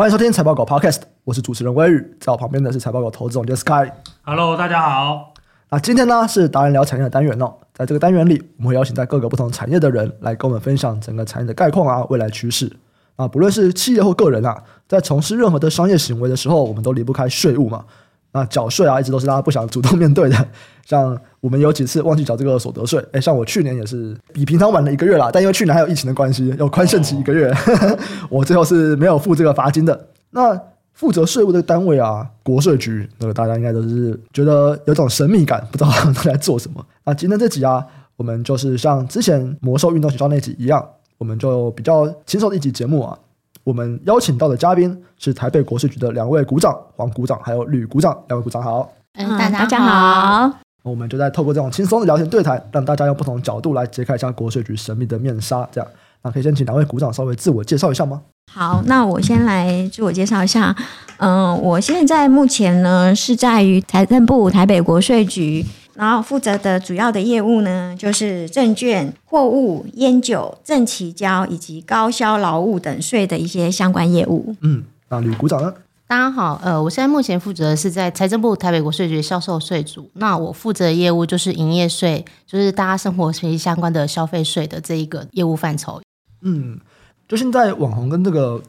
欢迎收听财报狗 Podcast，我是主持人威宇，在我旁边的是财报狗投资总监 Sky。Hello，大家好。那今天呢是达人聊产业的单元哦，在这个单元里，我们会邀请在各个不同产业的人来跟我们分享整个产业的概况啊、未来趋势啊，不论是企业或个人啊，在从事任何的商业行为的时候，我们都离不开税务嘛。那缴税啊，一直都是大家不想主动面对的。像我们有几次忘记缴这个所得税，哎，像我去年也是比平常晚了一个月啦，但因为去年还有疫情的关系，有宽限期一个月，哦、我最后是没有付这个罚金的。那负责税务的单位啊，国税局，那个大家应该都是觉得有种神秘感，不知道他们在做什么。那今天这集啊，我们就是像之前魔兽运动学校那集一样，我们就比较轻松的一集节目啊。我们邀请到的嘉宾是台北国税局的两位股长黄股长还有吕股长，两位股长好。嗯，大家好。我们就在透过这种轻松的聊天对谈，让大家用不同角度来揭开一下国税局神秘的面纱。这样，那可以先请两位股长稍微自我介绍一下吗？好，那我先来自我介绍一下。嗯，我现在目前呢是在于财政部台北国税局。然后负责的主要的业务呢，就是证券、货物、烟酒、正期交以及高销劳务等税的一些相关业务。嗯，那吕股长呢？大家好，呃，我现在目前负责的是在财政部台北国税局销售税组。那我负责的业务就是营业税，就是大家生活息息相关的消费税的这一个业务范畴。嗯，就现在网红跟这个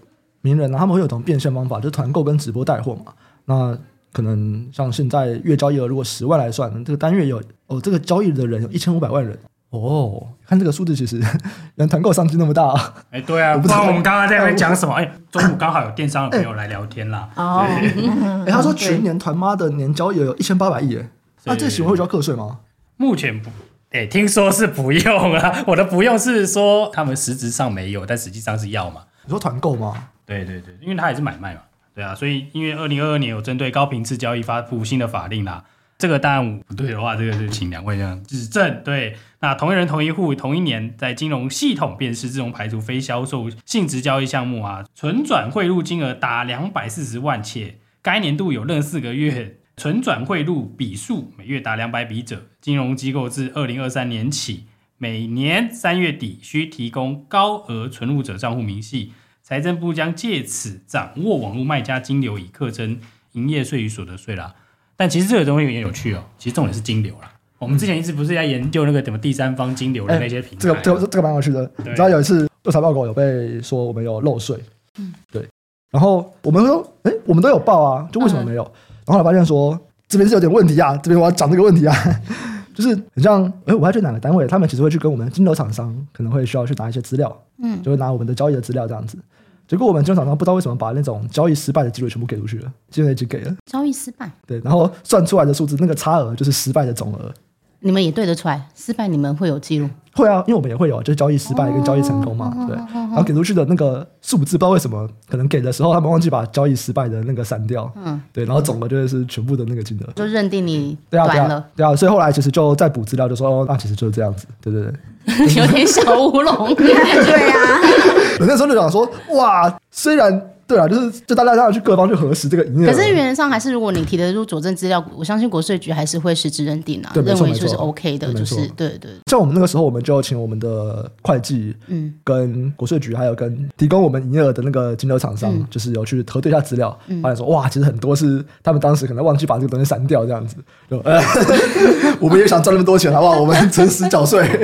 名人呢，他们会有种变现方法，就是团购跟直播带货嘛。那可能像现在月交易额如果十万来算，这个单月有哦，这个交易的人有一千五百万人哦。看这个数字，其实 人团购商机那么大啊！哎、欸，对啊，我不知道我们刚刚在那边讲什么？哎、欸，中午刚好有电商的朋友来聊天啦。哦，哎，他说全年团妈的年交易额有一千八百亿，哎，那这行为会交课税吗？目前不，哎、欸，听说是不用啊。我的不用是说他们实质上没有，但实际上是要嘛。你说团购吗？对对对，因为他也是买卖嘛。对啊，所以因为二零二二年有针对高频次交易发布新的法令啦，这个当然不对的话，这个就请两位这样指正。对，那同一人同一户同一年在金融系统辨识自动排除非销售性质交易项目啊，存转汇入金额达两百四十万，且该年度有任四个月存转汇入笔数每月达两百笔者，金融机构自二零二三年起每年三月底需提供高额存入者账户明细。财政部将借此掌握网络卖家金流，以课征营业税与所得税啦。但其实这个东西有点有趣哦。其实重点是金流啦。我们之前一直不是在研究那个什么第三方金流的那些平台。这个这个这个蛮有趣的。你知道有一次调查报告有被说我们有漏税，嗯，对。然后我们说，哎，我们都有报啊，就为什么没有？嗯、然后后来发现说这边是有点问题啊，这边我要讲这个问题啊，就是很像，哎，我还去哪个单位，他们其实会去跟我们金流厂商可能会需要去拿一些资料，嗯，就会拿我们的交易的资料这样子。结果我们金融厂商不知道为什么把那种交易失败的记录全部给出去了，现在已经给了交易失败，对，然后算出来的数字那个差额就是失败的总额。你们也对得出来，失败你们会有记录？会啊，因为我们也会有，就是交易失败跟交易成功嘛，哦、对。然后给出去的那个数字，不知道为什么，可能给的时候他们忘记把交易失败的那个删掉，嗯，对。然后总额就是全部的那个金额，就认定你对啊，对啊，对啊。所以后来其实就再补资料，就说哦，那其实就是这样子，对对对。有点小乌龙，对啊。我那时候就想说，哇，虽然。对啊，就是就大家让去各方去核实这个营业额。可是原则上还是，如果你提得出佐证资料，我相信国税局还是会实质认定啊，认为就是 OK 的，就是对对。像我们那个时候，我们就请我们的会计，嗯，跟国税局还有跟提供我们营业额的那个金流厂商，就是有去核对一下资料，发现说哇，其实很多是他们当时可能忘记把这个东西删掉，这样子。就呃，我们也想赚那么多钱，好不好？我们诚实缴税。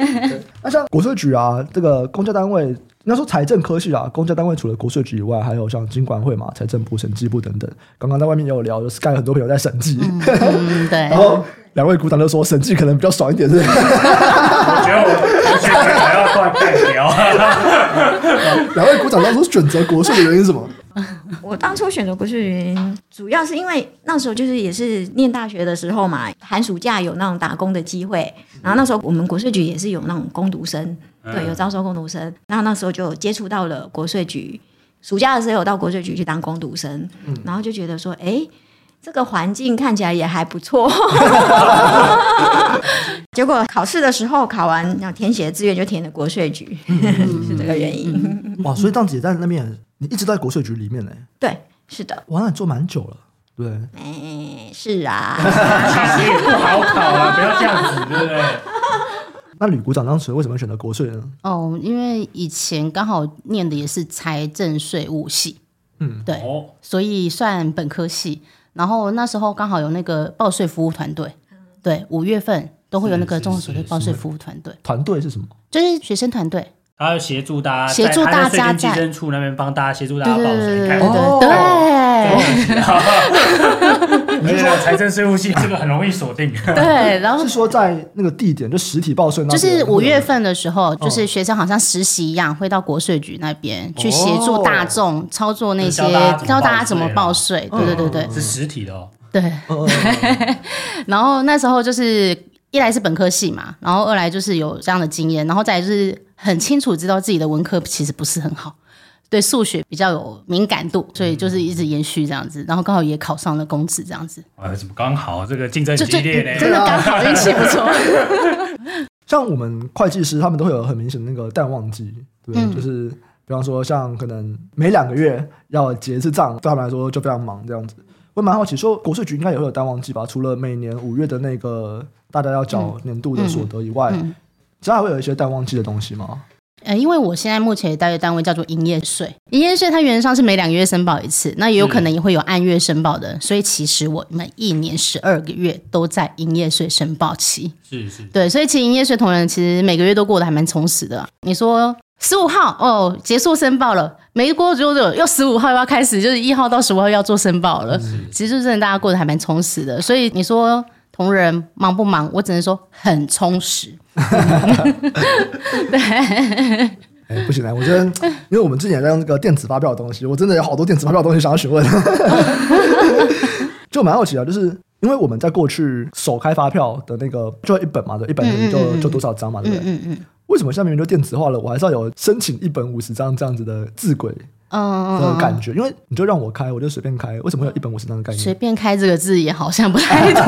那像国税局啊，这个公家单位。应该说财政科系啊，公家单位除了国税局以外，还有像经管会嘛、财政部、审计部等等。刚刚在外面也有聊，就是 Sky 很多朋友在审计，嗯、对。然后两位股长都说审计可能比较爽一点，是。我觉得我现在还要换代表。两位股长当初选择国税的原因是什么？我当初选择国税的原因，主要是因为那时候就是也是念大学的时候嘛，寒暑假有那种打工的机会，然后那时候我们国税局也是有那种工读生。对，有招收工读生，然后那时候就接触到了国税局，暑假的时候有到国税局去当工读生，嗯、然后就觉得说，哎，这个环境看起来也还不错。结果考试的时候考完，要填写的志愿就填了国税局，嗯、是这个原因。嗯、哇，所以当姐在那边，你一直在国税局里面呢？对，是的。哇，那你做蛮久了，对。哎，是啊。其实也不好考啊，不要这样子，对不对？那吕股长当时为什么选择国税呢？哦，因为以前刚好念的也是财政税务系，嗯，对，哦，所以算本科系。然后那时候刚好有那个报税服务团队，对，五月份都会有那个综合所得报税服务团队。团队是什么？就是学生团队。他要协助大家，协助大家在基征处那边帮大家协助大家报税，对对对对对 而且财政税务系这个很容易锁定。对，然后是说在那个地点就实体报税，就是五月份的时候，就是学生好像实习一样，会到国税局那边去协助大众操作那些，教大家怎么报税。对对对对，是实体的哦。对，然后那时候就是一来是本科系嘛，然后二来就是有这样的经验，然后再就是。很清楚知道自己的文科其实不是很好，对数学比较有敏感度，所以就是一直延续这样子，然后刚好也考上了公职这样子。啊，怎么刚好这个竞争激烈呢？真的刚好运气不错。像我们会计师，他们都会有很明显的那个淡旺季，对，嗯、就是比方说像可能每两个月要结一次账，对他们来说就非常忙这样子。我蛮好奇，说国税局应该也会有淡旺季吧？除了每年五月的那个大家要缴年度的所得以外。嗯嗯这还会有一些淡旺季的东西吗？呃，因为我现在目前待的单位叫做营业税，营业税它原则上是每两个月申报一次，那也有可能也会有按月申报的，所以其实我们一年十二个月都在营业税申报期。是是，对，所以其实营业税同仁其实每个月都过得还蛮充实的。你说十五号哦结束申报了，没过多久又十五号又要开始，就是一号到十五号要做申报了。是其实真的大家过得还蛮充实的，所以你说。同仁忙不忙？我只能说很充实。对，哎，不行啊！我觉得，因为我们之前在用这个电子发票的东西，我真的有好多电子发票的东西想要询问。就蛮好奇啊，就是因为我们在过去首开发票的那个就一本嘛，对，一本就就多少张嘛，对不对？嗯嗯，嗯。为什么现在明明就电子化了，我还是要有申请一本五十张这样子的字轨？嗯，的感觉，因为你就让我开，我就随便开。为什么会有一本五十张的概念？随便开这个字也好像不太懂。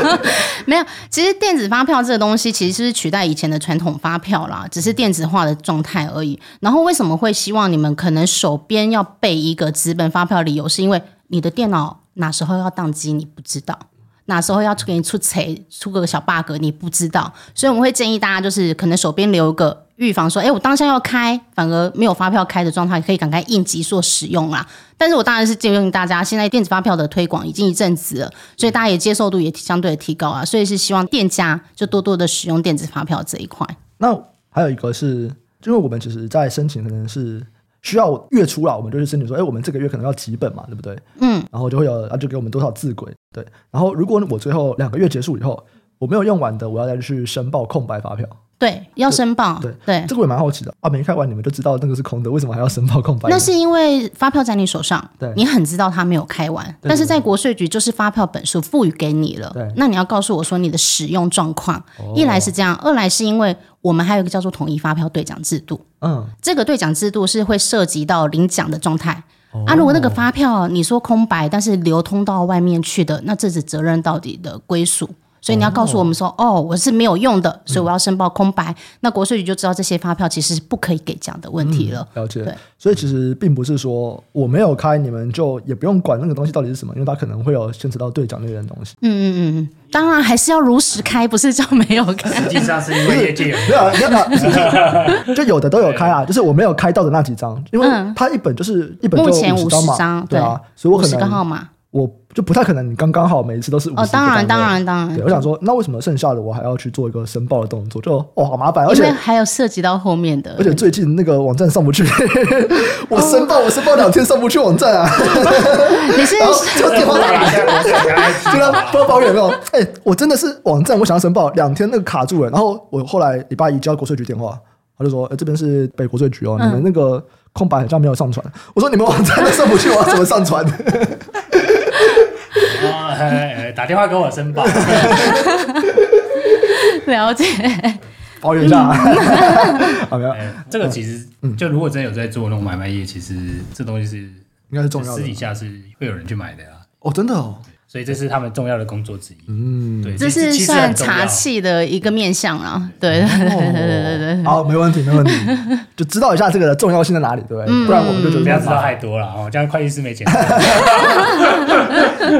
没有，其实电子发票这个东西其实是取代以前的传统发票啦，只是电子化的状态而已。然后为什么会希望你们可能手边要备一个纸本发票？理由是因为你的电脑哪时候要宕机你不知道，哪时候要出给你出错出个小 bug 你不知道，所以我们会建议大家就是可能手边留一个。预防说，哎，我当下要开，反而没有发票开的状态，可以赶快应急做使用啦。但是我当然是建议大家，现在电子发票的推广已经一阵子了，所以大家也接受度也相对的提高啊。所以是希望店家就多多的使用电子发票这一块。那还有一个是，因为我们其实在申请可能是需要月初啦，我们就去申请说，哎，我们这个月可能要几本嘛，对不对？嗯。然后就会有，啊，就给我们多少字轨，对。然后如果我最后两个月结束以后，我没有用完的，我要再去申报空白发票。对，要申报。对对，对这个我也蛮好奇的啊，没开完你们就知道那个是空的，为什么还要申报空白？那是因为发票在你手上，对，你很知道它没有开完，对对对，但是在国税局就是发票本数赋予给你了，对，那你要告诉我说你的使用状况。哦、一来是这样，二来是因为我们还有一个叫做统一发票兑奖制度，嗯，这个兑奖制度是会涉及到领奖的状态。哦、啊，如果那个发票你说空白，但是流通到外面去的，那这是责任到底的归属。所以你要告诉我们说，哦，哦，我是没有用的，所以我要申报空白。嗯、那国税局就知道这些发票其实是不可以给奖的问题了。嗯、了解。对，所以其实并不是说我没有开，你们就也不用管那个东西到底是什么，因为它可能会有牵扯到兑奖那类的东西。嗯嗯嗯嗯，当然还是要如实开，不是就没有开。实际上是因为业界 有没有，就有的都有开啊，就是我没有开到的那几张，因为它一本就是一本就五十张嘛，对啊，所以我可能个号码。我就不太可能，你刚刚好每一次都是五十。哦，当然，当然，当然。对，我想说，那为什么剩下的我还要去做一个申报的动作？就哦，好麻烦，而且还有涉及到后面的。而且最近那个网站上不去，我申报，我申报两天上不去网站啊。你是就电话打来，就他不知道抱怨有没有？哎，我真的是网站，我想要申报两天那个卡住了，然后我后来礼拜一接国税局电话，他就说，哎，这边是北国税局哦，你们那个空白好像没有上传。我说你们网站都上不去，我要怎么上传？哦，打电话给我申报，了解，抱怨一下，好没有？这个其实，就如果真的有在做那种买卖业，其实这东西是应该是重要的，私底下是会有人去买的呀。哦，真的哦，所以这是他们重要的工作之一。嗯，对，这是其实很算茶器的一个面向啊。对对对对对对对。好，没问题，没问题，就知道一下这个的重要性在哪里，对不对？嗯不然我们就觉得不要知道太多了哦，这样会计师没钱。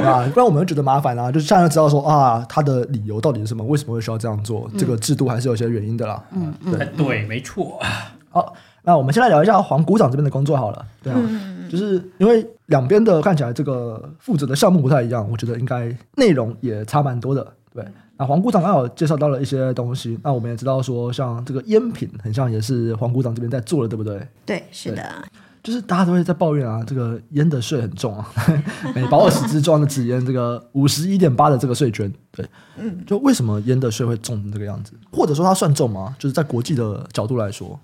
啊，不然我们就觉得麻烦啊。就是现在知道说啊，他的理由到底是什么？为什么会需要这样做？这个制度还是有些原因的啦。嗯，对。对，没错。好，那我们先来聊一下黄股长这边的工作好了。对啊，就是因为两边的看起来这个负责的项目不太一样，我觉得应该内容也差蛮多的。对，那黄股长刚好介绍到了一些东西，那我们也知道说，像这个烟品，很像也是黄股长这边在做的，对不对？对，是的。就是大家都会在抱怨啊，这个烟的税很重啊，每包二十支装的纸烟，这个五十一点八的这个税捐，对，嗯，就为什么烟的税会重成这个样子？或者说它算重吗？就是在国际的角度来说，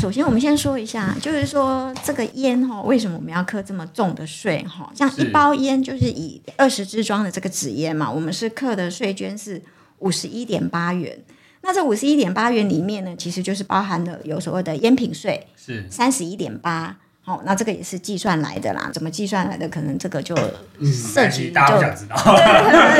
首先我们先说一下，就是说这个烟哈，为什么我们要课这么重的税哈？像一包烟就是以二十支装的这个纸烟嘛，我们是课的税捐是五十一点八元。那这五十一点八元里面呢，其实就是包含了有所谓的烟品税，是三十一点八。好，那这个也是计算来的啦。怎么计算来的？可能这个就涉及就大家不想知道，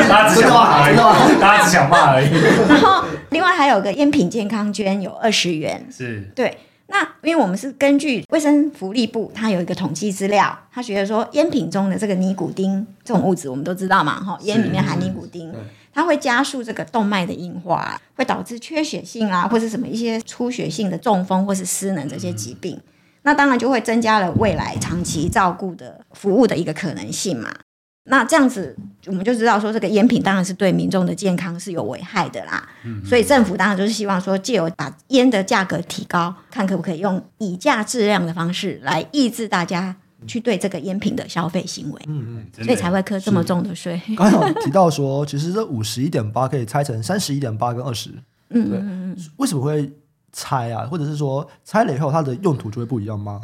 大家只想骂而已，大家只想骂而已。然后另外还有个烟品健康捐有二十元，是对。那因为我们是根据卫生福利部，它有一个统计资料，他觉得说烟品中的这个尼古丁这种物质，我们都知道嘛，哈，烟里面含尼古丁，它会加速这个动脉的硬化，会导致缺血性啊，或是什么一些出血性的中风或是失能这些疾病。嗯那当然就会增加了未来长期照顾的服务的一个可能性嘛。那这样子我们就知道说，这个烟品当然是对民众的健康是有危害的啦。嗯。所以政府当然就是希望说，借由把烟的价格提高，看可不可以用以价质量的方式来抑制大家去对这个烟品的消费行为。嗯嗯。所以才会课这么重的税。刚才有提到说，其实这五十一点八可以拆成三十一点八跟二十。嗯嗯嗯。为什么会？拆啊，或者是说拆了以后，它的用途就会不一样吗？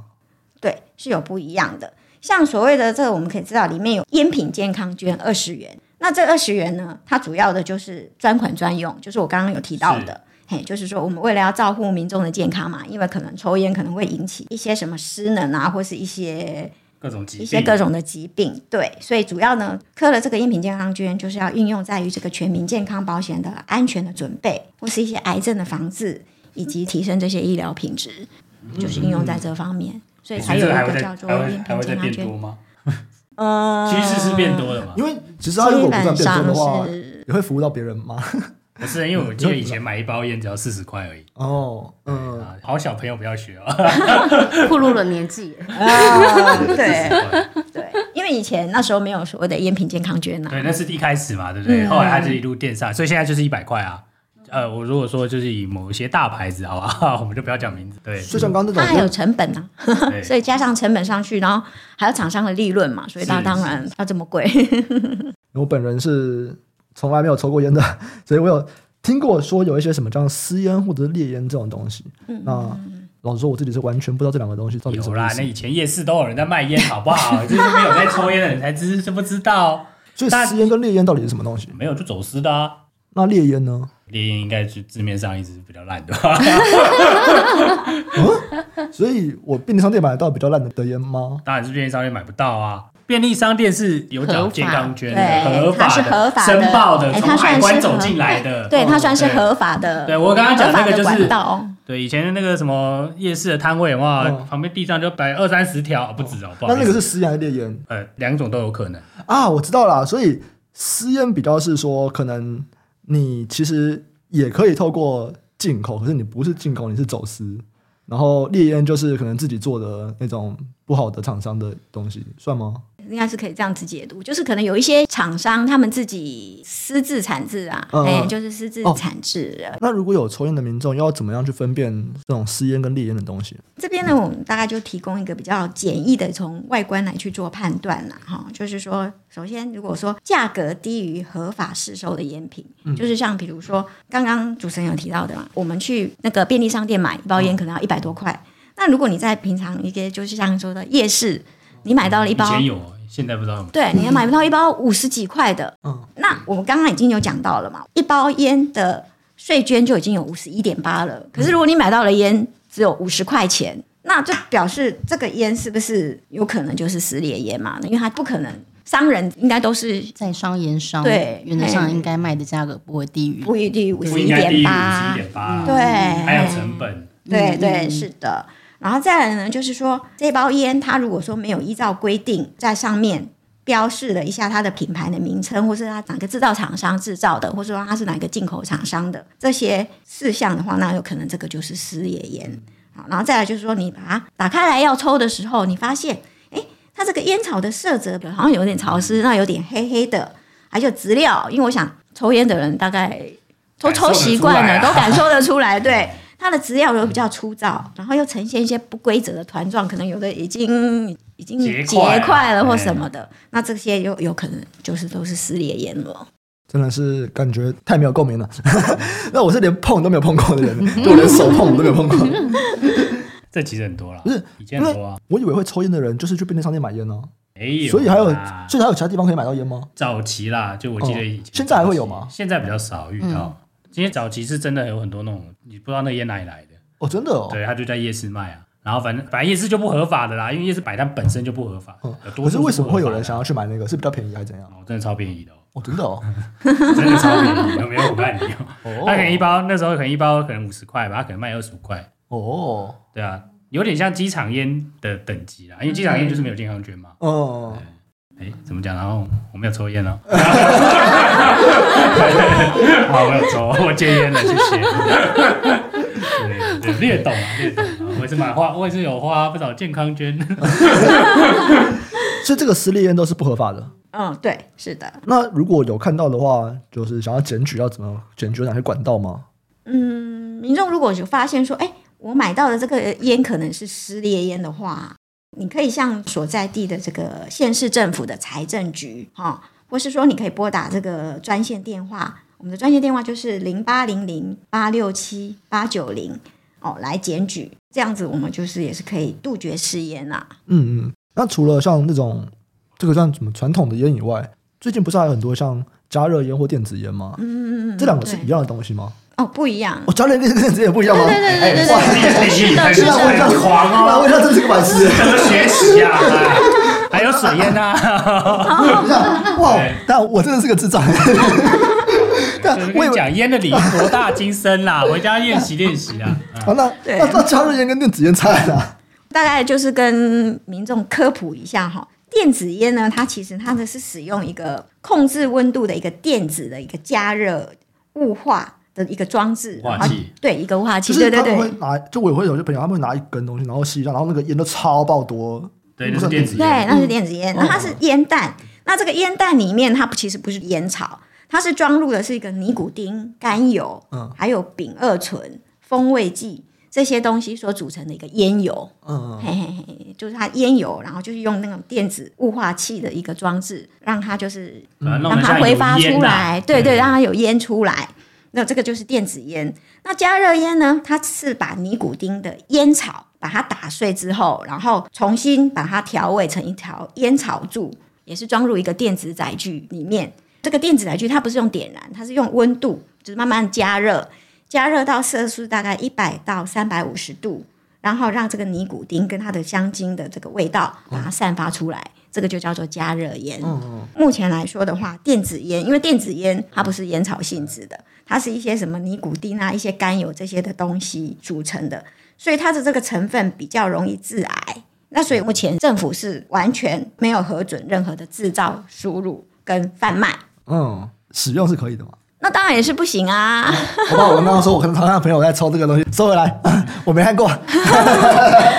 对，是有不一样的。像所谓的这个，我们可以知道里面有烟品健康捐二十元，那这二十元呢，它主要的就是专款专用，就是我刚刚有提到的，嘿，就是说我们为了要照顾民众的健康嘛，因为可能抽烟可能会引起一些什么失能啊，或是一些各种疾病，一些各种的疾病，对，所以主要呢，科了这个烟品健康捐，就是要运用在于这个全民健康保险的安全的准备，或是一些癌症的防治。以及提升这些医疗品质，就是应用在这方面，所以才有一个叫做烟品健康捐吗？呃，趋势是变多了嘛？因为其实它如果不断变多的话，也会服务到别人吗？不是，因为我记得以前 买一包烟只要四十块而已。哦，嗯，好小朋友不要学哦，暴露了年纪啊，对对，因为以前那时候没有所谓的烟品健康捐呐，对，那是一开始嘛，对不对？后来它就一路垫上，所以现在就是一百块啊。呃，我如果说就是以某一些大牌子，好吧，我们就不要讲名字。对，就像刚刚这种，它还有成本呢、啊，所以加上成本上去，然后还有厂商的利润嘛，所以它当然要这么贵。我本人是从来没有抽过烟的，所以我有听过说有一些什么叫私烟或者是烈烟这种东西。嗯、那老实说，我自己是完全不知道这两个东西到底是什么。有啦，那以前夜市都有人在卖烟，好不好？就是没有在抽烟的人才知知不知道。所以私烟跟烈烟到底是什么东西？没有就走私的啊。那烈烟呢？烈烟应该是字面上一直是比较烂的吧？嗯，所以我便利商店买得到比较烂的的烟吗？当然是便利商店买不到啊！便利商店是有缴健康捐的，合法的，合法申报的，从它海关走进来的，对，它算是合法的。对我刚刚讲那个就是，道对以前的那个什么夜市的摊位哇，旁边地上就摆二三十条，不止哦。那那个是私烟还是烈烟？呃，两种都有可能啊。我知道啦，所以私烟比较是说可能。你其实也可以透过进口，可是你不是进口，你是走私。然后烈烟就是可能自己做的那种不好的厂商的东西，算吗？应该是可以这样子解读，就是可能有一些厂商他们自己私自产制啊，哎、嗯欸，就是私自产制、哦。那如果有抽烟的民众，要怎么样去分辨这种私烟跟劣烟的东西？这边呢，我们大概就提供一个比较简易的从外观来去做判断啦。哈，就是说，首先如果说价格低于合法市售的烟品，嗯、就是像比如说刚刚主持人有提到的嘛，我们去那个便利商店买一包烟可能要一百多块，嗯、那如果你在平常一个就是像说的夜市，你买到了一包，以前有。现在不知道有没有，对，你要买不到一包五十几块的。嗯，那我们刚刚已经有讲到了嘛，一包烟的税捐就已经有五十一点八了。可是如果你买到了烟只有五十块钱，那就表示这个烟是不是有可能就是撕裂烟嘛？因为它不可能商人应该都是在商言商，对原则上应该卖的价格不会低于，不会低于五十一点八五十一，点八，对还有成本，对对嗯是的。然后再来呢，就是说这包烟它如果说没有依照规定在上面标示了一下它的品牌的名称，或是它哪个制造厂商制造的，或者说它是哪个进口厂商的这些事项的话，那有可能这个就是私野烟。好，然后再来就是说，你把它打开来要抽的时候，你发现，哎，它这个烟草的色泽好像有点潮湿，那有点黑黑的，还有质料，因为我想抽烟的人大概都抽习惯了，都感受得出来，对。它的资料又比较粗糙，然后又呈现一些不规则的团状，可能有的已经已经结结块块了或哎什么的，那这些有有可能就是都是撕裂烟了。真的是感觉太没有共鸣了。那我是连碰都没有碰过的人，就我连手碰都没有碰过。这其实很多了，不是以前很多啊，我以为会抽烟的人就是去便利商店买烟呢、没有，所以还有，所以还有其他地方可以买到烟吗？早期啦，就我记得以前、哦现在还会有吗现在比较少遇到。今天早期是真的有很多那种你不知道那烟哪里来的，哦，真的哦。对，他就在夜市卖啊。然后反正反正夜市就不合法的啦，因为夜市摆摊本身就不合法。嗯可是为什么会有人想想要去买那个？是比较便宜还是怎样？哦，真的超便宜的、哦，哦，真的哦。真的超便宜，有没有我看你哦？哦他可能一包那时候可能一包可能五十块吧，他可能卖二十五块，哦，对啊，有点像机场烟的等级啦，因为机场烟就是没有健康捐嘛。哦，哎，怎么讲？然后我没有抽烟哦。好，我有抽，我戒烟了，谢谢。略懂啊，略懂啊。我也是买花，我也是有花不少健康捐。所以这个私立烟都是不合法的。嗯，对，是的。那如果有看到的话，就是想要检举，要怎么检举？有哪些管道吗？嗯，民众如果有发现说，哎，我买到的这个烟可能是撕裂烟的话，你可以向所在地的这个县市政府的财政局，哈、哦，或是说你可以拨打这个专线电话，我们的专线电话就是零八零零八六七八九零，哦，来检举，这样子我们就是也是可以杜绝私烟啦。嗯嗯。那除了像那种这个像什么传统的烟以外，最近不是还有很多像加热烟或电子烟吗？嗯嗯嗯，这两个是一样的东西吗？哦，不一样。哦，加热烟跟电子烟也不一样吗？对对对对对哇对，是的，是那我的。很狂那我他真是个白痴。怎么学习啊？还有水烟啊？等一下，哇！但我真的是个智障。但就是我跟你讲烟的理博大精深啦，回家练习练习啊。啊，那对那那加热烟跟电子烟差在哪？大概就是跟民众科普一下哈，电子烟呢，它其实它的是使用一个控制温度的一个电子的一个加热雾化的一个装置，雾化器对，一个雾化器，就是他对对对。们会拿，就我也会有些朋友，他们会拿一根东西，然后吸一下，然后那个烟都超爆多。对，那是电子烟对，烟。那是电子烟，嗯那它是烟弹。那这个烟弹里面，它其实不是烟草，它是装入的是一个尼古丁、甘油，嗯还有丙二醇、风味剂这些东西所组成的一个烟油。嗯，嘿嘿嘿，就是它烟油，然后就是用那种电子雾化器的一个装置，让它就是让它挥发出来，对对，让它有烟出来。那这个就是电子烟。那加热烟呢？它是把尼古丁的烟草把它打碎之后，然后重新把它调味成一条烟草柱，也是装入一个电子载具里面。这个电子载具它不是用点燃，它是用温度，就是慢慢加热，加热到摄氏大概一百到三百五十度，然后让这个尼古丁跟它的香精的这个味道把它散发出来，这个就叫做加热烟。目前来说的话，电子烟，因为电子烟它不是烟草性质的，它是一些什么尼古丁啊、一些甘油这些的东西组成的，所以它的这个成分比较容易致癌。那所以目前政府是完全没有核准任何的制造、输入跟贩卖。嗯，使用是可以的嘛？那当然也是不行啊！我把我刚刚说，我看他朋友在抽这个东西，收回来，我没看过。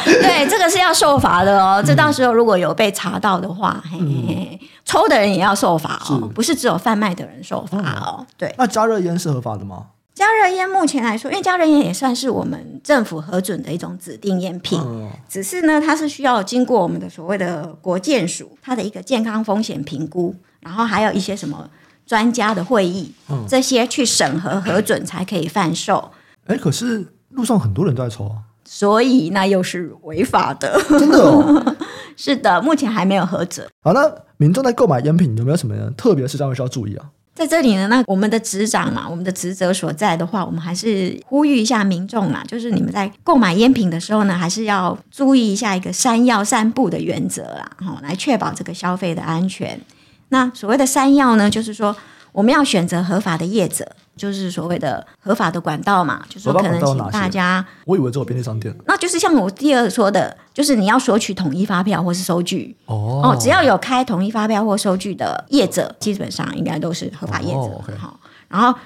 对，这个是要受罚的哦。这到时候如果有被查到的话，嘿嘿嘿，抽的人也要受罚哦，不是只有贩卖的人受罚哦。对，那加热烟是合法的吗？加热烟目前来说，因为加热烟也算是我们政府核准的一种指定烟品，嗯只是呢，它是需要经过我们的所谓的国健署它的一个健康风险评估，然后还有一些什么专家的会议，这些去审核核准才可以贩售。哎，可是路上很多人都在抽啊，所以那又是违法的。真的哦。是的，目前还没有核准。好，那民众在购买烟品有没有什么特别的事项需要注意啊？在这里呢，那我们的职掌啊，我们的职责所在的话，我们还是呼吁一下民众啊，就是你们在购买烟品的时候呢，还是要注意一下一个三要三不的原则啦，哈，来确保这个消费的安全。那所谓的三要呢，就是说我们要选择合法的业者，就是所谓的合法的管道嘛，就是说可能请大家。我以为只有便利商店。那就是像我第二说的，就是你要索取统一发票或是收据哦，哦，只要有开统一发票或收据的业者，基本上应该都是合法业者。好、哦 okay，然后。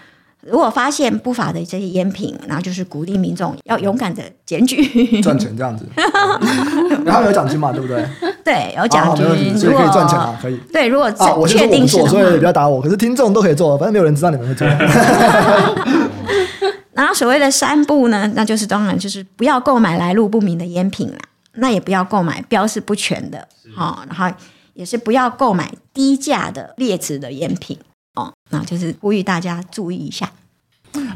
如果发现不法的这些烟品，然后就是鼓励民众要勇敢的检举，赚钱这样子。然后有奖金嘛，对不对？对，有奖金，啊、所以可以赚钱啊，可以。对，如果啊，我确定是，所以不要打我。可是听众都可以做，反正没有人知道你们会做。然后所谓的三不呢，那就是当然就是不要购买来路不明的烟品啦，那也不要购买标示不全的，好、哦，然后也是不要购买低价的劣质的烟品。哦，那就是呼吁大家注意一下。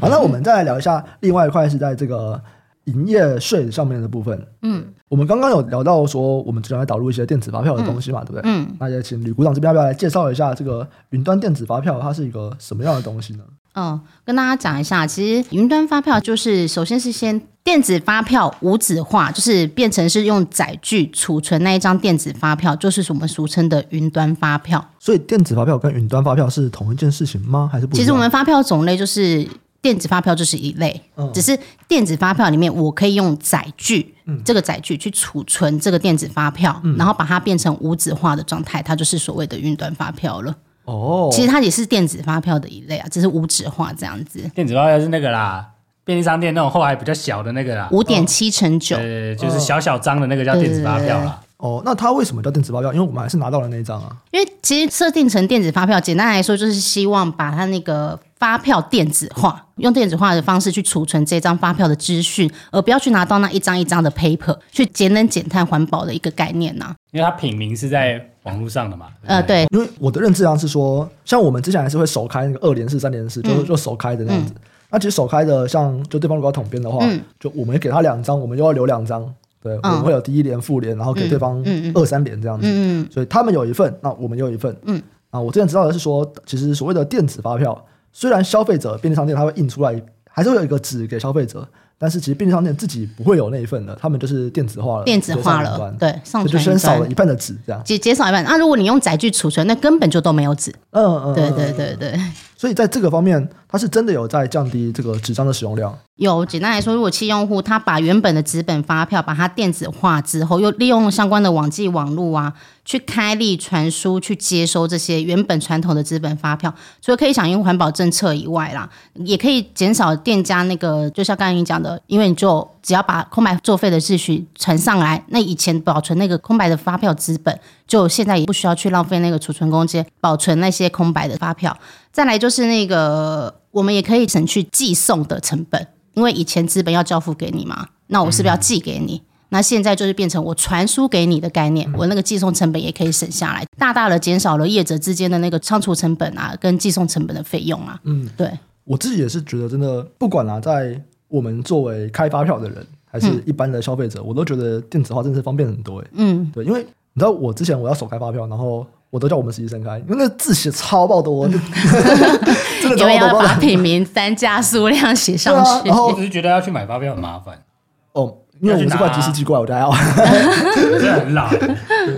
好，那我们再来聊一下另外一块是在这个营业税上面的部分。嗯，我们刚刚有聊到说，我们将来导入一些电子发票的东西嘛，嗯、对不对？嗯，那也请吕股长这边要不要来介绍一下这个云端电子发票，它是一个什么样的东西呢？嗯，跟大家讲一下，其实云端发票就是首先是先电子发票无纸化，就是变成是用载具储存那一张电子发票，就是我们俗称的云端发票。所以电子发票跟云端发票是同一件事情吗？还是不？其实我们发票种类就是电子发票就是一类，嗯，只是电子发票里面我可以用载具，嗯，这个载具去储存这个电子发票，嗯，然后把它变成无纸化的状态，它就是所谓的云端发票了。哦，其实它也是电子发票的一类啊，只是无纸化这样子。电子发票是那个啦，便利商店那种后来比较小的那个啦，五点七乘九，呃，就是小小张的那个叫电子发票啦。哦，那它为什么叫电子发票？因为我们还是拿到了那一张啊。因为其实设定成电子发票，简单来说就是希望把它那个发票电子化，用电子化的方式去储存这张发票的资讯，而不要去拿到那一张一张的 paper，去节能减碳环保的一个概念呐、啊。因为它品名是在网络上的嘛。呃，对。因为我的认知上是说，像我们之前还是会手开那个二联式、三联式，就是就手开的那样子。嗯、那其实首开的，像就对方如果要统编的话，嗯、就我们给他两张，我们就要留两张。对，我们会有第一联、副联，然后给对方二三联这样子。嗯嗯。所以他们有一份，那我们有一份。嗯。啊，我之前知道的是说，其实所谓的电子发票，虽然消费者便利商店它会印出来，还是会有一个纸给消费者。但是其实便利商店自己不会有那一份的，他们就是电子化了，电子化了，对，上传就先少了一半的纸，这样减减少一半。那、啊、如果你用载具储存，那根本就都没有纸。嗯嗯，对对对对。所以在这个方面，它是真的有在降低这个纸张的使用量。有，简单来说，如果企业用户他把原本的纸本发票把它电子化之后，又利用相关的网际网络啊，去开立传输、去接收这些原本传统的资本发票，除了可以响应环保政策以外啦，也可以减少店家那个，就像刚才你讲的，因为你就只要把空白作废的秩序传上来，那以前保存那个空白的发票资本，就现在也不需要去浪费那个储存空间保存那些空白的发票。再来就是那个，我们也可以省去寄送的成本。因为以前资本要交付给你嘛，那我是不是要寄给你？那现在就是变成我传输给你的概念，嗯、我那个寄送成本也可以省下来，大大的减少了业者之间的那个仓储成本啊，跟寄送成本的费用啊。嗯，对，我自己也是觉得真的，不管啊，在我们作为开发票的人，还是一般的消费者，嗯、我都觉得电子化真的是方便很多。哎，嗯，对，因为你知道我之前我要手开发票，然后。我都叫我们实习生开，因为那字写超爆多，真的超爆多。要把品名单价数量写上去。啊、然后我只是觉得要去买发票很麻烦。哦，因为我们是会计师机构，我觉得还要。真的很懒，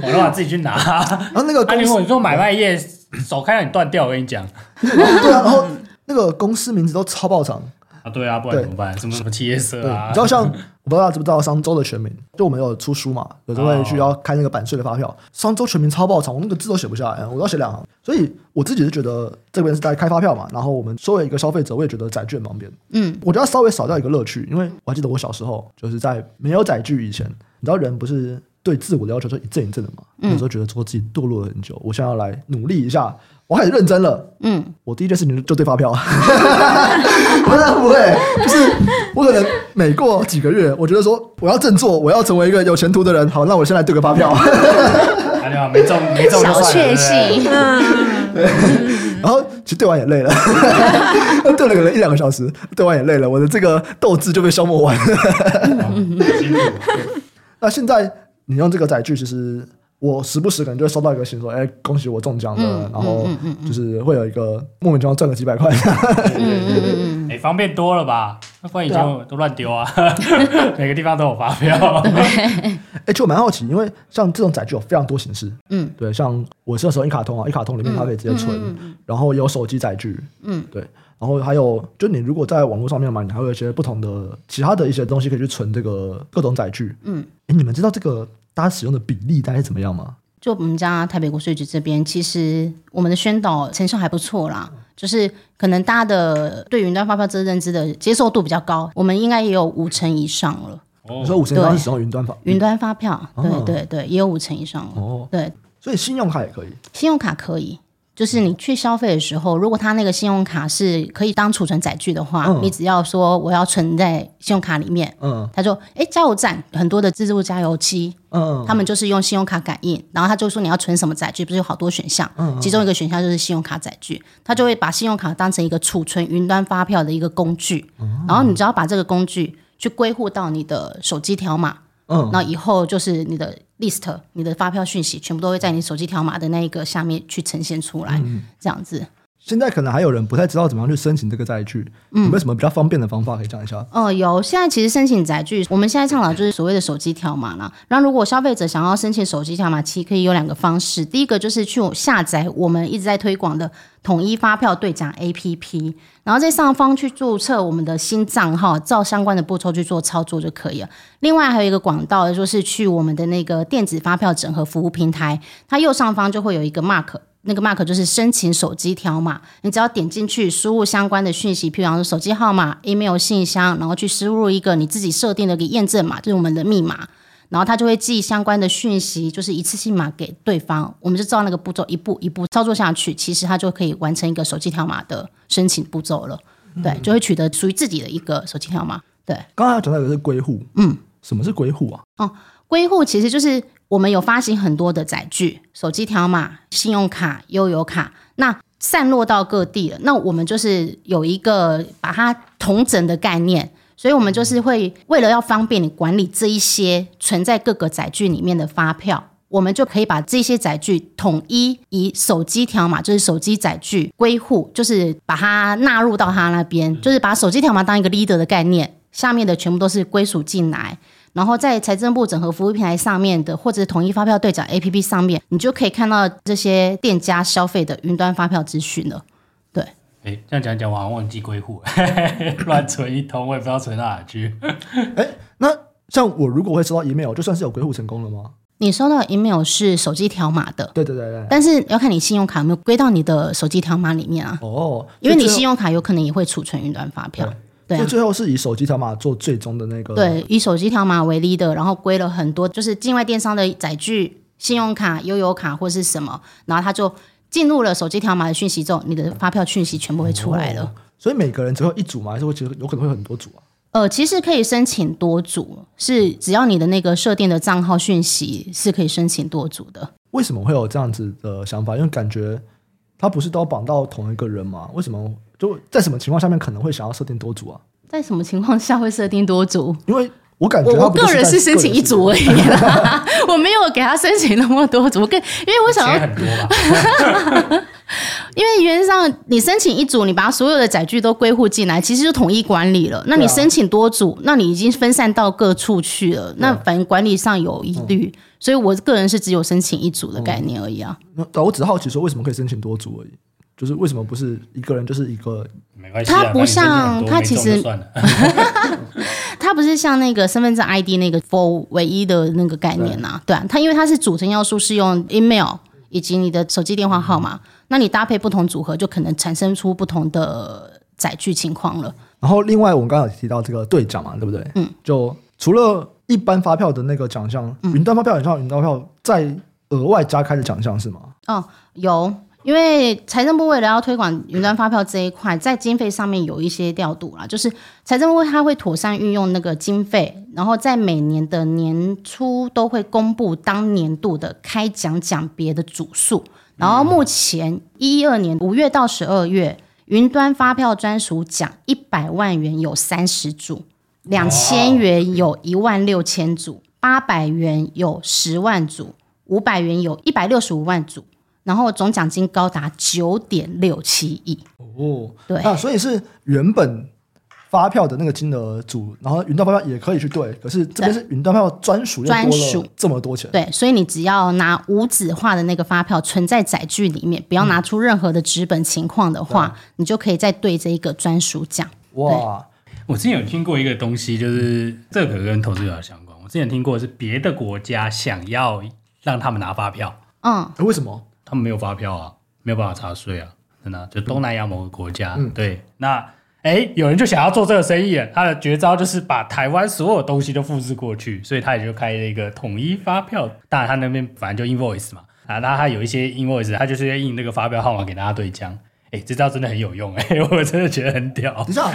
我都要自己去拿。然后那个，如果你说买卖业，手开让你断掉，我跟你讲。对啊，然后那个公司名字都超爆长。啊，对啊，不然怎么办？什么什么企业社啊？你知道像我不知道大家知不知道商周的全名？就我们有出书嘛，有时候会需要开那个版税的发票。商周全名超爆长，我那个字都写不下来，我要写两行。所以我自己是觉得这边是在开发票嘛，然后我们作为一个消费者，我也觉得载具很方便。嗯，我觉得稍微少掉一个乐趣，因为我还记得我小时候就是在没有载具以前，你知道人不是对自我的要求就一阵一阵的嘛？有时候觉得说自己堕落了很久，我现在要来努力一下。我开始认真了，嗯，我第一件事情就对发票，不是不会，就是我可能每过几个月，我觉得说我要振作，我要成为一个有前途的人，好，那我先来对个发票，哎呀，没中没中就算了，小确幸，对，然后其实对完也累了，对了可能一两个小时，对完也累了，我的这个斗志就被消磨完。了，那现在你用这个载具，其实。我时不时可能就会收到一个信说，哎，恭喜我中奖了，嗯、然后就是会有一个莫名其妙赚了几百块，哎，方便多了吧？那不然以前都乱丢啊，每个地方都有发票。哎，就我蛮好奇，因为像这种载具有非常多形式，嗯，对，像我是使用一卡通啊，一卡通里面它可以直接存，嗯嗯嗯然后有手机载具，嗯，对，然后还有就你如果在网络上面买，你还会有一些不同的其他的一些东西可以去存这个各种载具，嗯，哎，你们知道这个大家使用的比例大概怎么样吗？就我们家台北国税局这边，其实我们的宣导成效还不错啦。就是可能大家的对云端发票这认知的接受度比较高，我们应该也有五成以上了。哦，你说五成以上是使用云端发云端发票，哦对对对，也有五成以上了。哦，对，所以信用卡也可以。信用卡可以。就是你去消费的时候，如果他那个信用卡是可以当储存载具的话，嗯你只要说我要存在信用卡里面，嗯他就哎加油站很多的自助加油机，嗯，他们就是用信用卡感应，然后他就说你要存什么载具，不是有好多选项，嗯其中一个选项就是信用卡载具，他就会把信用卡当成一个储存云端发票的一个工具，嗯然后你只要把这个工具去归户到你的手机条码，嗯，那以后就是你的 list，你的发票讯息全部都会在你手机条码的那一个下面去呈现出来，嗯这样子。现在可能还有人不太知道怎么样去申请这个载具，嗯有没有什么比较方便的方法可以讲一下？哦，有。现在其实申请载具，我们现在倡导就是所谓的手机条码啦。然后如果消费者想要申请手机条码，其实可以有两个方式。第一个就是去下载我们一直在推广的统一发票对讲 APP，然后在上方去注册我们的新账号，照相关的步骤去做操作就可以了。另外还有一个管道，就是去我们的那个电子发票整合服务平台，它右上方就会有一个 mark。那个 mark 就是申请手机条码，你只要点进去，输入相关的讯息，譬如说手机号码、email 信箱，然后去输入一个你自己设定的一个验证码，就是我们的密码，然后他就会寄相关的讯息，就是一次性码给对方，我们就照那个步骤一步一步操作下去，其实他就可以完成一个手机条码的申请步骤了，对，就会取得属于自己的一个手机条码，对。刚才讲到的是归户，嗯，什么是归户啊？哦，归户其实就是我们有发行很多的载具，手机条码、信用卡、悠游卡，那散落到各地了。那我们就是有一个把它统整的概念，所以我们就是会为了要方便你管理这一些存在各个载具里面的发票，我们就可以把这些载具统一以手机条码，就是手机载具归户，就是把它纳入到他那边，就是把手机条码当一个 leader 的概念，下面的全部都是归属进来。然后在财政部整合服务平台上面的，或者统一发票对讲 APP 上面，你就可以看到这些店家消费的云端发票资讯了。对，哎，这样讲讲，我好像忘记归户，乱存一通，我也不知道存到哪去。哎，那像我如果会收到 email，就算是有归户成功了吗？你收到 email 是手机条码的，对对对对。但是要看你信用卡有没有归到你的手机条码里面啊。哦，因为你信用卡有可能也会储存云端发票。对最后是以手机条码做最终的那个。对，以手机条码为例的，然后归了很多就是境外电商的载具、信用卡、悠游卡或是什么，然后他就进入了手机条码的讯息之后，你的发票讯息全部会出来了。哦所以每个人只有一组吗？还是会其实有可能会很多组啊？呃，其实可以申请多组，是只要你的那个设定的账号讯息是可以申请多组的。为什么会有这样子的想法？因为感觉他不是都绑到同一个人吗？为什么就在什么情况下面可能会想要设定多组啊？在什么情况下会设定多组？因为我感觉我我个人是申请一组而已啦，我没有给他申请那么多组。我跟因为我想要钱很多吧？因为原则上，你申请一组，你把所有的载具都归户进来，其实就统一管理了。那你申请多组，那你已经分散到各处去了，那反正管理上有疑虑。所以我个人是只有申请一组的概念而已啊。那我只是好奇说，为什么可以申请多组而已？就是为什么不是一个人就是一个？没关系啊，它不像他其实它不是像那个身份证 ID 那个 for 唯一的那个概念啊，对啊，它因为它是组成要素是用 email 以及你的手机电话号码，那你搭配不同组合，就可能产生出不同的载具情况了。然后另外我们刚刚有提到这个兑奖嘛，对不对？嗯，就除了一般发票的那个奖项，云端发票、云端云端发票再额外加开的奖项是吗？哦，有，因为财政部为了要推广云端发票这一块，在经费上面有一些调度啦，就是财政部它会妥善运用那个经费，然后在每年的年初都会公布当年度的开奖奖别的组数，然后目前一二年五月到十二月，云端发票专属奖一百万元有三十组，两千元有一万六千组，八百元有十万组，五百元有一百六十五万组。然后总奖金高达九点六七亿，哦，对那，所以是原本发票的那个金额组，然后云端发票也可以去兑，可是这边是云端发票专属，又多了这么多钱。对，所以你只要拿无纸化的那个发票存在载具里面，不要拿出任何的纸本情况的话，嗯、你就可以再兑这一个专属奖。哇，我之前有听过一个东西，就是这个跟投资有相关。我之前听过的是别的国家想要让他们拿发票，嗯，为什么？他们没有发票啊，没有办法查税啊，真的。就东南亚某个国家，嗯、对，那。哎，有人就想要做这个生意，他的绝招就是把台湾所有东西都复制过去，所以他也就开了一个统一发票。当然，他那边反正就 invoice 嘛，啊，那他有一些 invoice，他就是要印那个发票号码给大家对讲。哎，这招真的很有用，哎，我真的觉得很屌。你知道？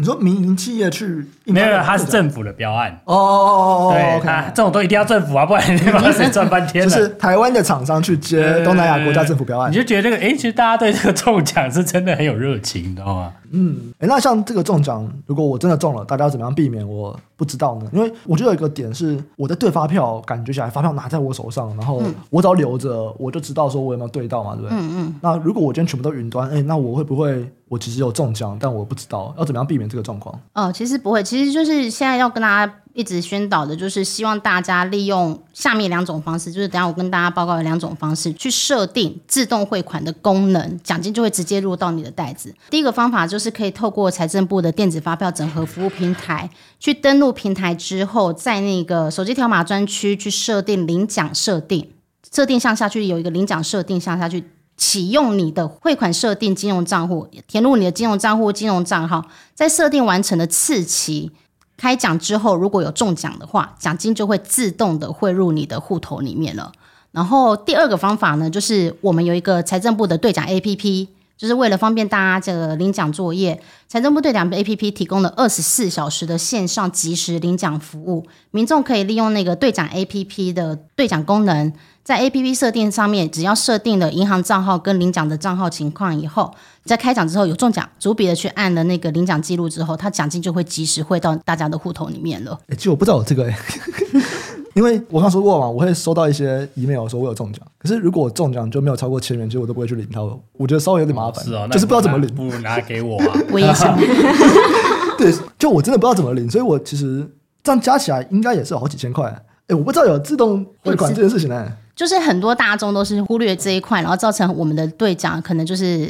你说民营企业去没有，它是政府的标案。哦哦哦，对，他 okay 这种都一定要政府啊，不然 你把谁赚半天了。就是台湾的厂商去接东南亚国家政府标案，你就觉得这个哎，其实大家对这个中奖是真的很有热情，你知道吗？嗯，哎，那像这个中奖，如果我真的中了，大家要怎么样避免？我不知道呢，因为我觉得有一个点是，我在对发票，感觉起来发票拿在我手上，然后我只要留着，我就知道说我有没有对到嘛，对不对？嗯嗯。那如果我今天全部都云端，哎，那我会不会？我其实有中奖，但我不知道要怎么样避免这个状况。哦，其实不会，其实就是现在要跟大家一直宣导的，就是希望大家利用下面两种方式，就是等下我跟大家报告的两种方式去设定自动汇款的功能，奖金就会直接入到你的袋子。第一个方法就是可以透过财政部的电子发票整合服务平台去登录平台之后，在那个手机条码专区去设定领奖设定，设定项下去有一个领奖设定项下去。启用你的汇款设定金融账户，填入你的金融账户、金融账号，在设定完成的次期开奖之后，如果有中奖的话，奖金就会自动的汇入你的户头里面了。然后第二个方法呢，就是我们有一个财政部的兑奖 APP，就是为了方便大家这个领奖作业，财政部兑奖 APP 提供了二十四小时的线上即时领奖服务，民众可以利用那个兑奖 APP 的兑奖功能。在 APP 设定上面，只要设定了银行账号跟领奖的账号情况以后，在开奖之后有中奖，逐笔的去按了那个领奖记录之后，它奖金就会及时汇到大家的户头里面了。哎，其实我不知道有这个哎，因为我刚说过嘛，我会收到一些 email 说我有中奖，可是如果我中奖就没有超过千元，其实我都不会去领它。我觉得稍微有点麻烦，是哦，就是不知道怎么领，不如拿 给我啊，我也想。对，就我真的不知道怎么领，所以我其实这样加起来应该也是有好几千块。哎，我不知道有自动汇款这件事情呢。就是很多大众都是忽略这一块，然后造成我们的兑奖可能就是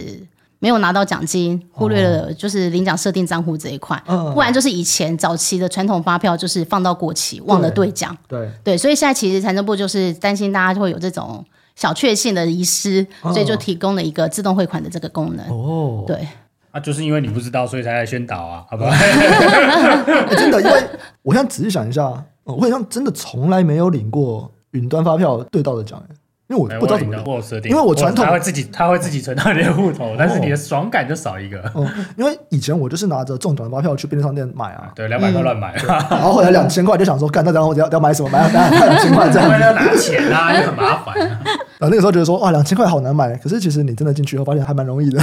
没有拿到奖金，忽略了就是领奖设定账户这一块。嗯，不然就是以前早期的传统发票就是放到过期忘了兑奖。对对，所以现在其实财政部就是担心大家就会有这种小确幸的遗失，所以就提供了一个自动汇款的这个功能。哦，对，啊，就是因为你不知道，所以才来宣导啊，好不好？真的，因为我现在仔细想一下，我好像真的从来没有领过。云端发票对到的奖，因为我不知道怎么领，因为我传统他会自己他会自己存到你的户头，但是你的爽感就少一个。嗯，因为以前我就是拿着中奖的发票去便利商店买啊，对，两百块乱买，然后后来两千块就想说，干，那然后我要要买什么？买两两千块这样，要拿钱啊，又很麻烦。啊，那个时候觉得说，哇，两千块好难买，可是其实你真的进去以后发现还蛮容易的。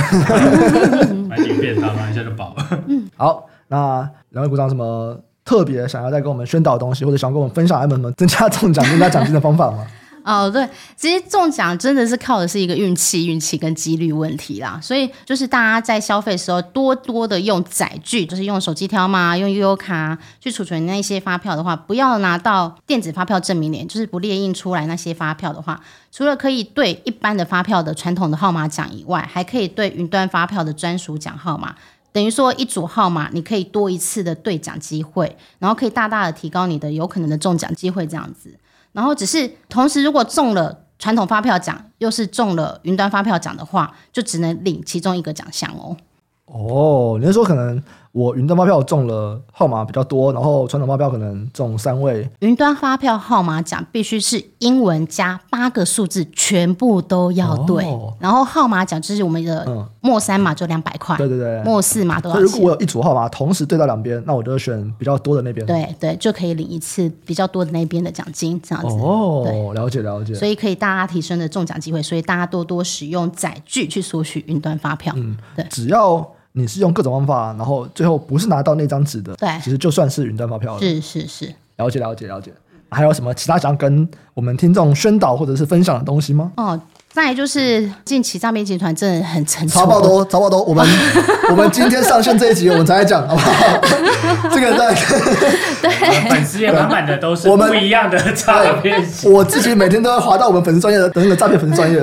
买几个便当，买一下就饱了。好，那两位鼓掌什么？特别想要再跟我们宣导的东西，或者想跟我们分享什么增加中奖、增加奖金的方法吗？哦，对，其实中奖真的是靠的是一个运气、运气跟几率问题啦。所以就是大家在消费的时候，多多的用载具，就是用手机条码、用 U U 卡去储存那些发票的话，不要拿到电子发票证明联，就是不列印出来那些发票的话，除了可以对一般的发票的传统的号码奖以外，还可以对云端发票的专属奖号码。等于说一组号码，你可以多一次的兑奖机会，然后可以大大的提高你的有可能的中奖机会，这样子。然后只是同时，如果中了传统发票奖，又是中了云端发票奖的话，就只能领其中一个奖项哦。哦，你是说可能？我云端发票中了号码比较多，然后传统发票可能中三位。云端发票号码奖必须是英文加八个数字，全部都要对。哦、然后号码奖就是我们的末三码就两百块，对对对，末四码都要。如果我有一组号码同时对到两边，那我就选比较多的那边。对对，就可以领一次比较多的那边的奖金，这样子。哦，了解了解。所以可以大大提升的中奖机会，所以大家多多使用载具去索取云端发票。嗯，对，只要。你是用各种方法，然后最后不是拿到那张纸的，对，其实就算是云端发票了。是是是，了解了解了解。还有什么其他想跟我们听众宣导或者是分享的东西吗？哦。再来就是近期诈骗集团真的很成熟，超爆多，超爆多。我们 我们今天上线这一集，我们才来讲，好不好？这个在对粉丝页满满的都是不一样的诈骗。我自己每天都要划到我们粉丝专业的那个诈骗粉丝专业，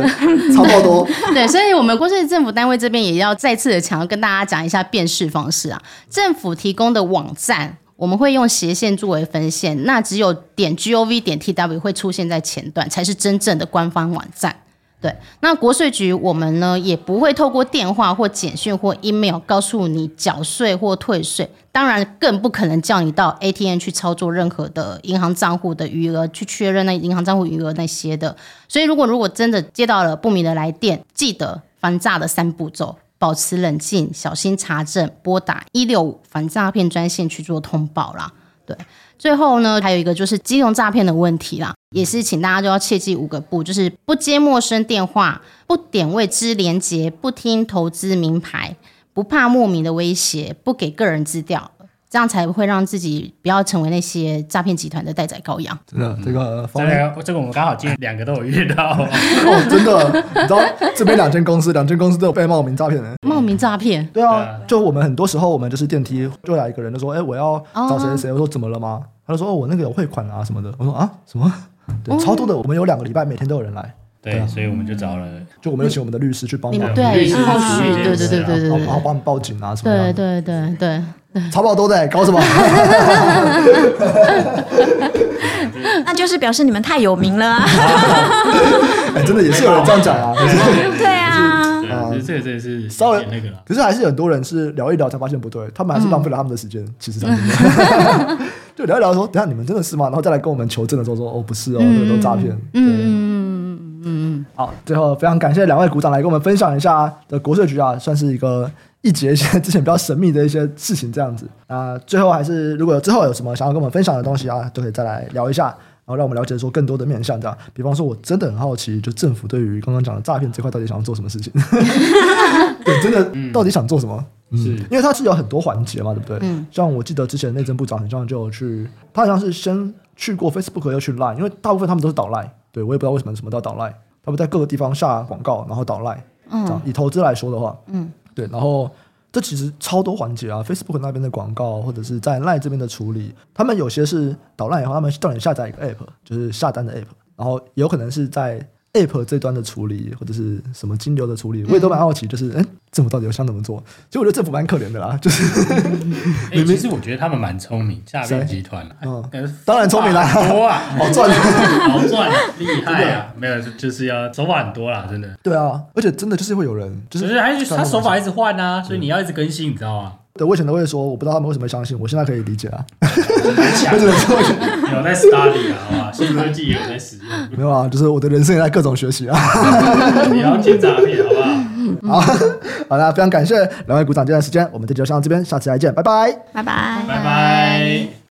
超爆多。对，所以我们国税政府单位这边也要再次的强调跟大家讲一下辨识方式啊。政府提供的网站，我们会用斜线作为分线，那只有点 gov 点 tw 会出现在前段，才是真正的官方网站。对，那国税局我们呢也不会透过电话或简讯或 email 告诉你缴税或退税，当然更不可能叫你到 ATM 去操作任何的银行账户的余额，去确认那银行账户余额那些的。所以如果如果真的接到了不明的来电，记得防诈的三步骤：保持冷静、小心查证、拨打一六五反诈骗专线去做通报啦。对。最后呢，还有一个就是金融诈骗的问题啦，也是请大家都要切记五个不，就是不接陌生电话，不点未知连接，不听投资名牌，不怕莫名的威胁，不给个人资料，这样才会让自己不要成为那些诈骗集团的待宰羔羊。真的，这个这个这个我们刚好今天两个都有遇到 哦，真的，你知道这边两间公司，两间公司都有被冒名诈骗的。冒名诈骗？对啊，就我们很多时候，我们就是电梯就来一个人，就说：“哎，我要找谁谁谁。”我说：“怎么了吗？”他就说：“哦，我那个有汇款啊什么的。”我说：“啊，什么？对，超多的。我们有两个礼拜，每天都有人来。对，所以我们就找了，就我们有请我们的律师去帮忙，对，律师后续，对对对对对，然后帮我们报警啊什么的。对对对对对，超爆多的，搞什么？那就是表示你们太有名了啊！哎，真的也是有人这样讲啊。对啊。啊，这个真的是稍微那个了。可是还是很多人是聊一聊才发现不对，他们还是浪费了他们的时间。其实这样，就聊一聊说，等下你们真的是吗？然后再来跟我们求证的时候说，哦，不是哦，这个都诈骗。嗯嗯嗯。好，最后非常感谢两位股长来跟我们分享一下的国税局啊，算是一个一节一些之前比较神秘的一些事情这样子。啊，最后还是如果之后有什么想要跟我们分享的东西啊，都可以再来聊一下。然后让我们了解说更多的面向，这样，比方说，我真的很好奇，就政府对于刚刚讲的诈骗这块到底想要做什么事情？对，真的到底想做什么？嗯，是因为它是有很多环节嘛，对不对？嗯，像我记得之前内政部长好像就有去，他好像是先去过 Facebook 又去 Line，因为大部分他们都是导 Line，对，我也不知道为什么什么都要导 Line，他们在各个地方下广告，然后导 Line，嗯，以投资来说的话，嗯，对，然后。这其实超多环节啊，Facebook 那边的广告，或者是在 Line 这边的处理，他们有些是导 Line 以后，他们叫你下载一个 App，就是下单的 App，然后有可能是在。App 这端的处理或者是什么金流的处理，我也都蛮好奇，就是哎、嗯，政府到底有想怎么做？其实我觉得政府蛮可怜的啦，就是。其实我觉得他们蛮聪明，诈骗集团嗯，当然聪明啦，多啊，好赚，好赚，厉害啊！没有，就是要手法很多啦，真的。对啊，而且真的就是会有人，就是，是还是他手法一直换啊，所以你要一直更新，你知道吗？对，我以前都会说，我不知道他们为什么相信，我现在可以理解啊。有在 study 啊，好吧，新科技也有在使用。没有啊，就是我的人生也在各种学习啊。你要见诈骗，好不好？好，好啦，非常感谢两位鼓掌这段时间，我们这就上到这边，下次再见，拜拜，拜拜，拜拜。